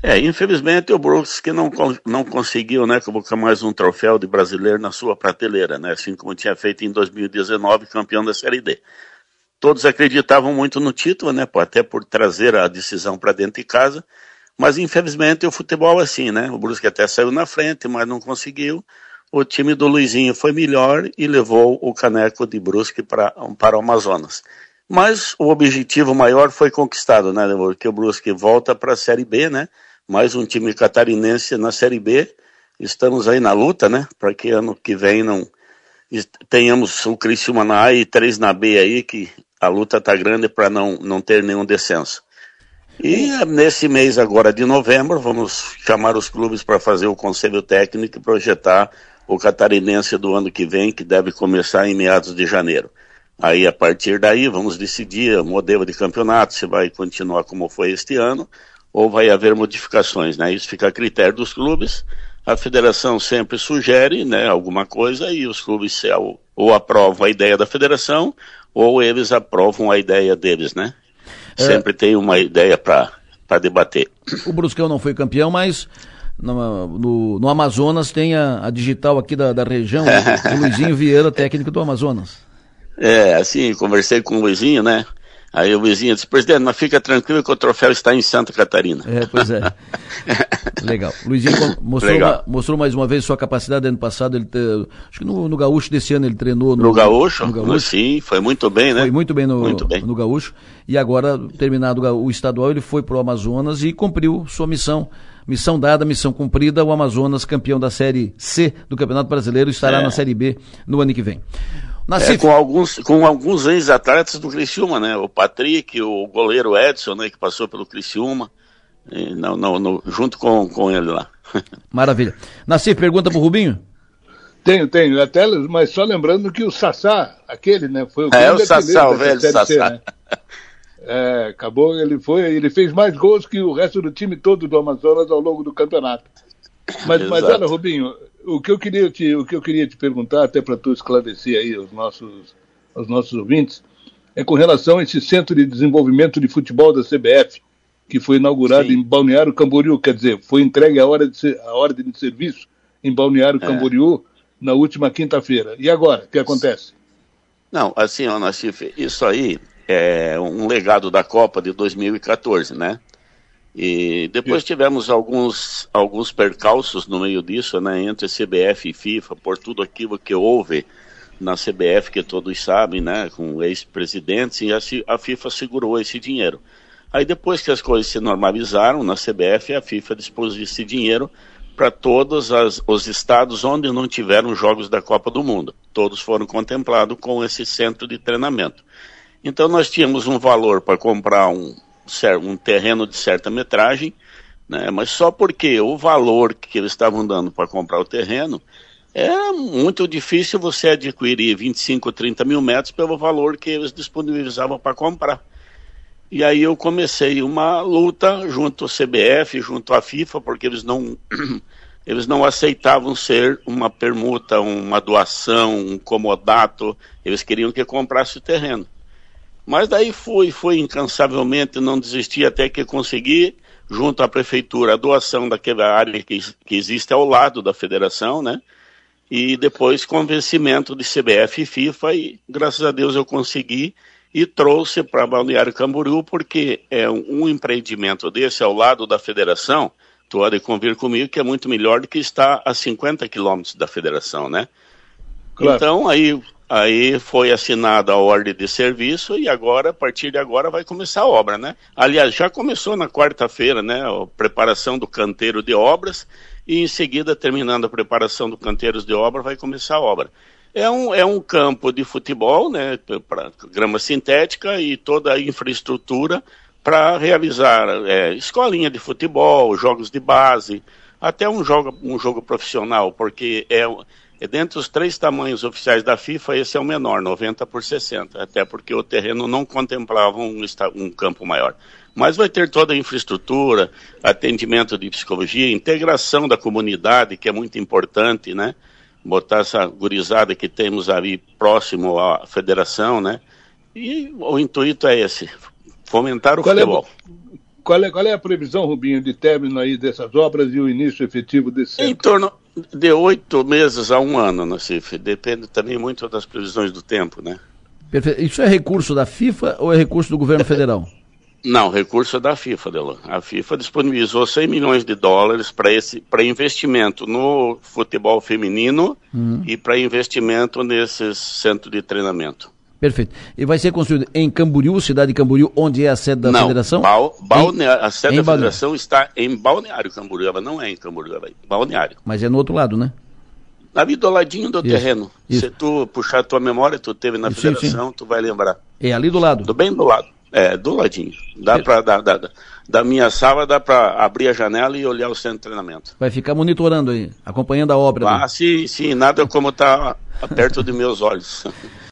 É, infelizmente o Brusque não, não conseguiu, né, colocar mais um troféu de brasileiro na sua prateleira, né, assim como tinha feito em 2019, campeão da Série D. Todos acreditavam muito no título, né, até por trazer a decisão para dentro de casa, mas infelizmente o futebol é assim, né, o Brusque até saiu na frente, mas não conseguiu. O time do Luizinho foi melhor e levou o caneco de Brusque para, para o Amazonas. Mas o objetivo maior foi conquistado, né? Porque o Brusque volta para a Série B, né? Mais um time catarinense na Série B. Estamos aí na luta, né? Para que ano que vem não tenhamos o Criciúma na A e três na B aí, que a luta tá grande para não, não ter nenhum descenso. E nesse mês agora de novembro, vamos chamar os clubes para fazer o conselho técnico e projetar o catarinense do ano que vem, que deve começar em meados de janeiro. Aí, a partir daí, vamos decidir o modelo de campeonato, se vai continuar como foi este ano, ou vai haver modificações, né? Isso fica a critério dos clubes. A federação sempre sugere, né, alguma coisa e os clubes ou, ou aprovam a ideia da federação ou eles aprovam a ideia deles, né? É... Sempre tem uma ideia para debater. O Bruscão não foi campeão, mas no, no, no Amazonas tem a, a, digital aqui da, da região, o Luizinho Vieira, técnico do Amazonas. É, assim, conversei com o Luizinho, né? Aí o vizinho disse, presidente, mas fica tranquilo que o troféu está em Santa Catarina. É, pois é. Legal. Luizinho mostrou, Legal. Uma, mostrou mais uma vez sua capacidade ano passado. Ele acho que no, no Gaúcho desse ano ele treinou. No, no, Gaúcho? no Gaúcho? Sim, foi muito bem, né? Foi muito bem no, muito bem. no Gaúcho. E agora, terminado o estadual, ele foi para o Amazonas e cumpriu sua missão. Missão dada, missão cumprida. O Amazonas, campeão da Série C do Campeonato Brasileiro, estará é. na Série B no ano que vem. É, com alguns, com alguns ex-atletas do Criciúma, né? O Patrick, o goleiro Edson, né? Que passou pelo Criciúma, não, não, não, junto com, com ele lá. Maravilha. Nassif, pergunta pro Rubinho? Tenho, tenho. Até, mas só lembrando que o Sassá, aquele, né? Foi o É, o Sassá, o velho Sassá. C, né? É, acabou, ele foi, ele fez mais gols que o resto do time todo do Amazonas ao longo do campeonato. Mas, mas olha, Rubinho, o que eu queria te, o que eu queria te perguntar, até para tu esclarecer aí os nossos, os nossos ouvintes, é com relação a esse Centro de Desenvolvimento de Futebol da CBF, que foi inaugurado Sim. em Balneário Camboriú, quer dizer, foi entregue a, hora de, a ordem de serviço em Balneário é. Camboriú na última quinta-feira. E agora, o que acontece? Não, assim, ó, Nassif, isso aí é um legado da Copa de 2014, né? E depois tivemos alguns, alguns percalços no meio disso, né, entre CBF e FIFA, por tudo aquilo que houve na CBF, que todos sabem, né, com ex-presidentes, e a, a FIFA segurou esse dinheiro. Aí depois que as coisas se normalizaram na CBF, a FIFA dispôs esse dinheiro para todos as, os estados onde não tiveram jogos da Copa do Mundo. Todos foram contemplados com esse centro de treinamento. Então nós tínhamos um valor para comprar um, um terreno de certa metragem, né? mas só porque o valor que eles estavam dando para comprar o terreno era muito difícil você adquirir 25, 30 mil metros pelo valor que eles disponibilizavam para comprar. E aí eu comecei uma luta junto ao CBF, junto à FIFA, porque eles não, eles não aceitavam ser uma permuta, uma doação, um comodato, eles queriam que comprasse o terreno. Mas daí fui, fui incansavelmente, não desisti até que consegui, junto à prefeitura, a doação daquela área que, que existe ao lado da federação, né? E depois convencimento de CBF e FIFA e graças a Deus eu consegui e trouxe para Balneário Camboriú porque é um, um empreendimento desse ao lado da federação, tu pode convir comigo que é muito melhor do que estar a 50 quilômetros da federação, né? Claro. Então aí Aí foi assinada a ordem de serviço e agora, a partir de agora, vai começar a obra, né? Aliás, já começou na quarta-feira, né? A preparação do canteiro de obras e em seguida, terminando a preparação do canteiro de obra, vai começar a obra. É um, é um campo de futebol, né? Grama sintética e toda a infraestrutura para realizar é, escolinha de futebol, jogos de base, até um jogo, um jogo profissional, porque é e dentre os três tamanhos oficiais da FIFA, esse é o menor, 90 por 60, até porque o terreno não contemplava um, um campo maior. Mas vai ter toda a infraestrutura, atendimento de psicologia, integração da comunidade, que é muito importante, né? Botar essa gurizada que temos ali próximo à federação, né? E o intuito é esse, fomentar o qual é futebol. É, qual é, qual é a previsão, Rubinho, de término aí dessas obras e o início efetivo desse centro? Em torno de oito meses a um ano, Nassif. Depende também muito das previsões do tempo, né? Perfeito. Isso é recurso da FIFA ou é recurso do governo federal? Não, recurso é da FIFA, Delon. A FIFA disponibilizou 100 milhões de dólares para investimento no futebol feminino hum. e para investimento nesses centros de treinamento. Perfeito. E vai ser construído em Camboriú, cidade de Camboriú, onde é a sede da não, federação? Bal, balneário, a sede da balneário. federação está em Balneário Camboriú, ela não é em Camboriú, ela é em Balneário. Mas é no outro lado, né? Ali do ladinho do isso, terreno. Isso. Se tu puxar a tua memória, tu teve na federação, sim. tu vai lembrar. É ali do lado? Do bem do lado. É, do ladinho. Dá pra, da, minha sala dá para abrir a janela e olhar o centro de treinamento. Vai ficar monitorando aí, acompanhando a obra. Ah, sim, sim, nada como tá perto de meus olhos.